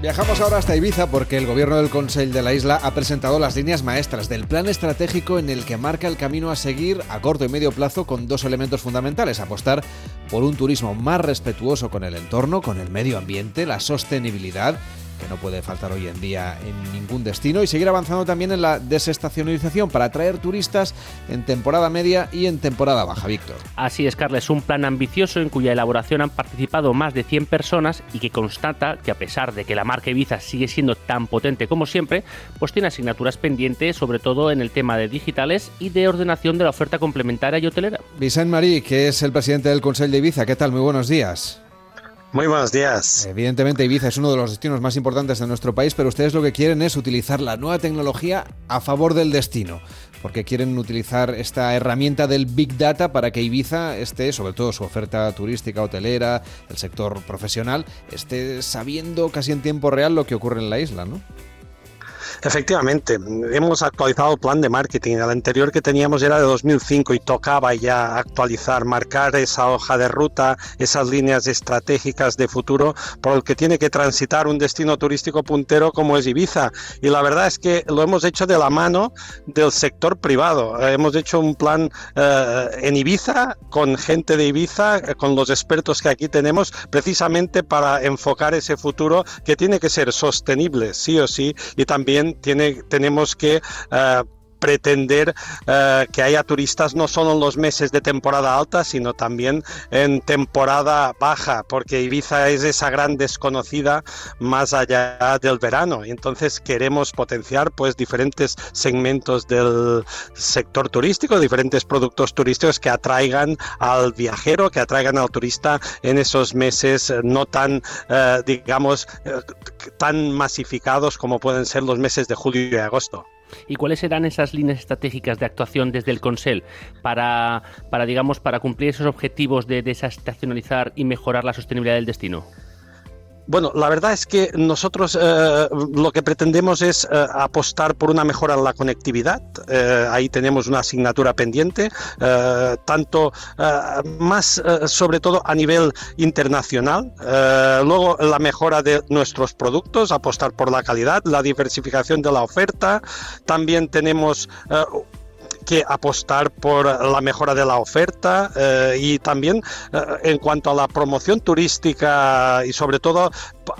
Viajamos ahora hasta Ibiza porque el gobierno del Consejo de la isla ha presentado las líneas maestras del plan estratégico en el que marca el camino a seguir a corto y medio plazo con dos elementos fundamentales. Apostar por un turismo más respetuoso con el entorno, con el medio ambiente, la sostenibilidad que no puede faltar hoy en día en ningún destino, y seguir avanzando también en la desestacionalización para atraer turistas en temporada media y en temporada baja, Víctor. Así es, Carles, un plan ambicioso en cuya elaboración han participado más de 100 personas y que constata que a pesar de que la marca Ibiza sigue siendo tan potente como siempre, pues tiene asignaturas pendientes, sobre todo en el tema de digitales y de ordenación de la oferta complementaria y hotelera. Vicente Marí, que es el presidente del Consejo de Ibiza, ¿qué tal? Muy buenos días. Muy buenos días. Evidentemente Ibiza es uno de los destinos más importantes de nuestro país, pero ustedes lo que quieren es utilizar la nueva tecnología a favor del destino, porque quieren utilizar esta herramienta del Big Data para que Ibiza esté, sobre todo su oferta turística, hotelera, el sector profesional, esté sabiendo casi en tiempo real lo que ocurre en la isla, ¿no? Efectivamente, hemos actualizado el plan de marketing. El anterior que teníamos era de 2005 y tocaba ya actualizar, marcar esa hoja de ruta, esas líneas estratégicas de futuro por el que tiene que transitar un destino turístico puntero como es Ibiza. Y la verdad es que lo hemos hecho de la mano del sector privado. Hemos hecho un plan eh, en Ibiza con gente de Ibiza, eh, con los expertos que aquí tenemos, precisamente para enfocar ese futuro que tiene que ser sostenible, sí o sí, y también tiene, tenemos que uh, pretender uh, que haya turistas no solo en los meses de temporada alta, sino también en temporada baja, porque Ibiza es esa gran desconocida más allá del verano. Y entonces queremos potenciar pues diferentes segmentos del sector turístico, diferentes productos turísticos que atraigan al viajero, que atraigan al turista en esos meses no tan, uh, digamos, tan masificados como pueden ser los meses de julio y agosto. ¿Y cuáles serán esas líneas estratégicas de actuación desde el Consell para, para digamos, para cumplir esos objetivos de desestacionalizar y mejorar la sostenibilidad del destino? Bueno, la verdad es que nosotros eh, lo que pretendemos es eh, apostar por una mejora en la conectividad. Eh, ahí tenemos una asignatura pendiente, tanto más sobre todo a nivel internacional. luego la mejora de nuestros productos, apostar por la calidad, la diversificación de la oferta. También tenemos que apostar por la mejora de la oferta eh, y también eh, en cuanto a la promoción turística y sobre todo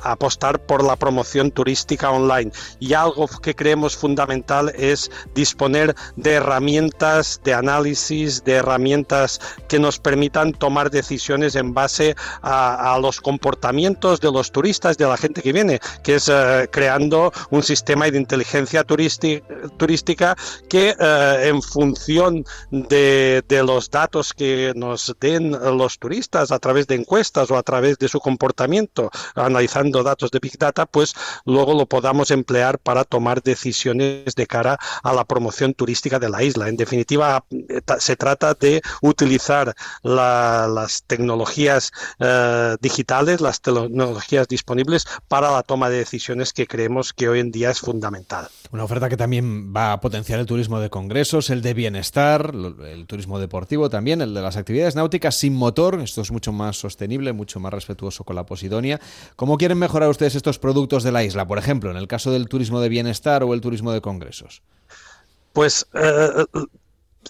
apostar por la promoción turística online. Y algo que creemos fundamental es disponer de herramientas de análisis, de herramientas que nos permitan tomar decisiones en base a, los comportamientos de los turistas, de la gente que viene, que es eh, creando un sistema de inteligencia turística que eh, en función de, de, los datos que nos den los turistas a través de encuestas o a través de su comportamiento, analizando datos de Big Data, pues luego lo podamos emplear para tomar decisiones de cara a la promoción turística de la isla. En definitiva, se trata de utilizar la, las tecnologías eh, digitales, las tecnologías disponibles para la toma de decisiones que creemos que hoy en día es fundamental. Una oferta que también va a potenciar el turismo de congresos, el de bienestar, el turismo deportivo también, el de las actividades náuticas sin motor. Esto es mucho más sostenible, mucho más respetuoso con la Posidonia. ¿Cómo quieren mejorar ustedes estos productos de la isla? Por ejemplo, en el caso del turismo de bienestar o el turismo de congresos. Pues eh,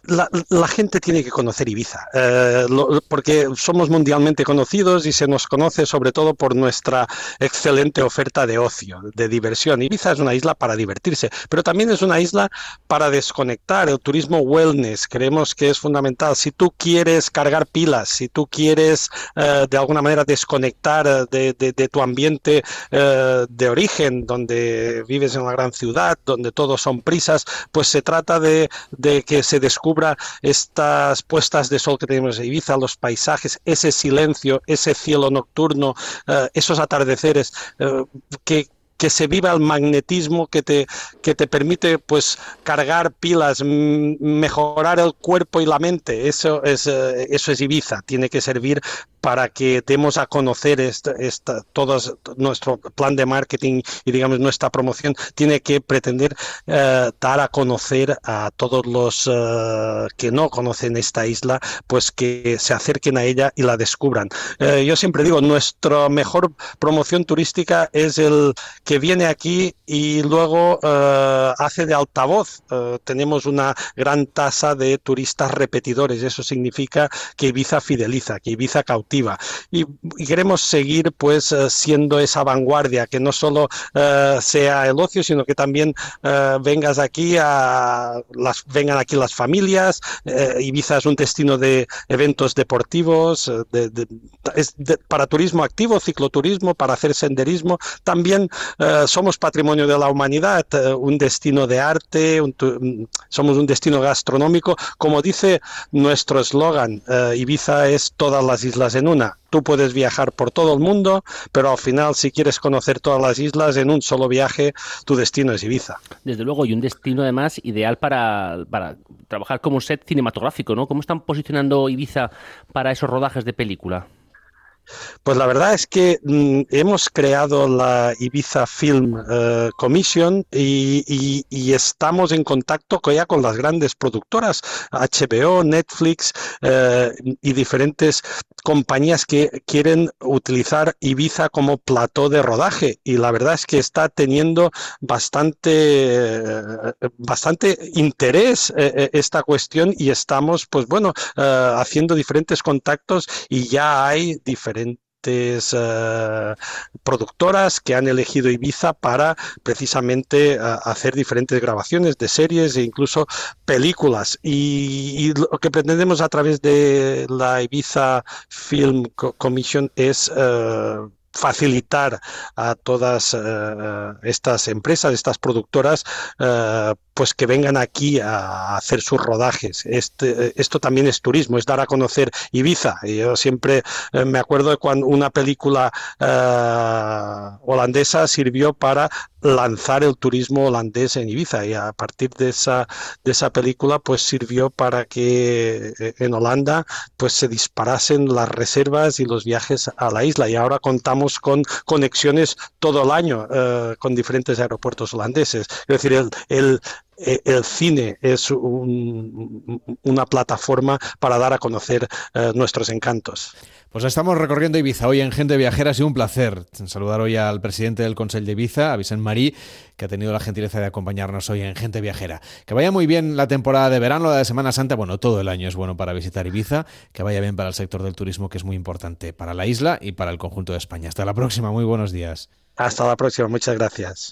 la, gente tiene que conocer Ibiza, eh, porque somos mundialmente conocidos y se nos conoce sobre todo por nuestra excelente oferta de ocio, de diversión. Ibiza es una isla para divertirse, pero también es una isla para desconectar. El turismo wellness creemos que es fundamental. Si tú quieres cargar pilas, si tú quieres eh, de alguna manera desconectar de, de, tu ambiente eh, de origen, donde vives en una gran ciudad, donde todos son prisas, pues se trata de, de que se descubra estas puestas de sol que tenemos en Ibiza, los paisajes, ese silencio, ese cielo nocturno, uh, esos atardeceres uh, que que se viva el magnetismo que te, que te permite pues cargar pilas, mejorar el cuerpo y la mente. Eso es, eh, eso es Ibiza, tiene que servir para que demos a conocer esta, esta, todo nuestro plan de marketing y digamos nuestra promoción tiene que pretender eh, dar a conocer a todos los eh, que no conocen esta isla, pues que se acerquen a ella y la descubran. Eh, yo siempre digo, nuestra mejor promoción turística es el que viene aquí y luego hace de altavoz. tenemos una gran tasa de turistas repetidores. Eso significa que Ibiza fideliza, que Ibiza cautiva y, queremos seguir pues eh, siendo esa vanguardia, que no solo eh, sea el ocio, sino que también eh, vengas aquí a las, vengan aquí las familias. Ibiza es un destino de eventos deportivos, para turismo activo, cicloturismo, para hacer senderismo. También somos patrimonio de la humanidad, un destino de arte, somos un destino gastronómico. Como dice nuestro eslogan, Ibiza es todas las islas en una. Tú puedes viajar por todo el mundo, pero al final si quieres conocer todas las islas en un solo viaje, tu destino es Ibiza. Desde luego, y un destino además ideal para, para trabajar como set cinematográfico, ¿no? ¿Cómo están posicionando Ibiza para esos rodajes de película? Pues la verdad es que mm, hemos creado la Ibiza Film eh, Commission y, estamos en contacto ya con las grandes productoras, HBO, Netflix eh, y diferentes compañías que quieren utilizar Ibiza como plató de rodaje. Y la verdad es que está teniendo bastante, eh, bastante interés esta cuestión y estamos pues bueno haciendo diferentes contactos y ya hay diferentes eh, productoras que han elegido Ibiza para precisamente eh, hacer diferentes grabaciones de series e incluso películas. Y, lo que pretendemos a través de la Ibiza Film Commission es eh, facilitar a todas estas empresas, estas productoras, pues que vengan aquí a hacer sus rodajes. Este, esto también es turismo, es dar a conocer Ibiza. Yo siempre eh, me acuerdo de cuando una película eh, holandesa sirvió para lanzar el turismo holandés en Ibiza y a partir de esa de esa película pues sirvió para que eh, en Holanda pues se disparasen las reservas y los viajes a la isla y ahora contamos con conexiones todo el año con diferentes aeropuertos holandeses es decir el, el el cine es una plataforma para dar a conocer eh, nuestros encantos. Pues estamos recorriendo Ibiza hoy en Gente Viajera. Ha sido un placer saludar hoy al presidente del Consejo de Ibiza, a Vicente Marí, que ha tenido la gentileza de acompañarnos hoy en Gente Viajera. Que vaya muy bien la temporada de verano, la de Semana Santa. Bueno, todo el año es bueno para visitar Ibiza. Que vaya bien para el sector del turismo, que es muy importante para la isla y para el conjunto de España. Hasta la próxima. Muy buenos días. Hasta la próxima. Muchas gracias.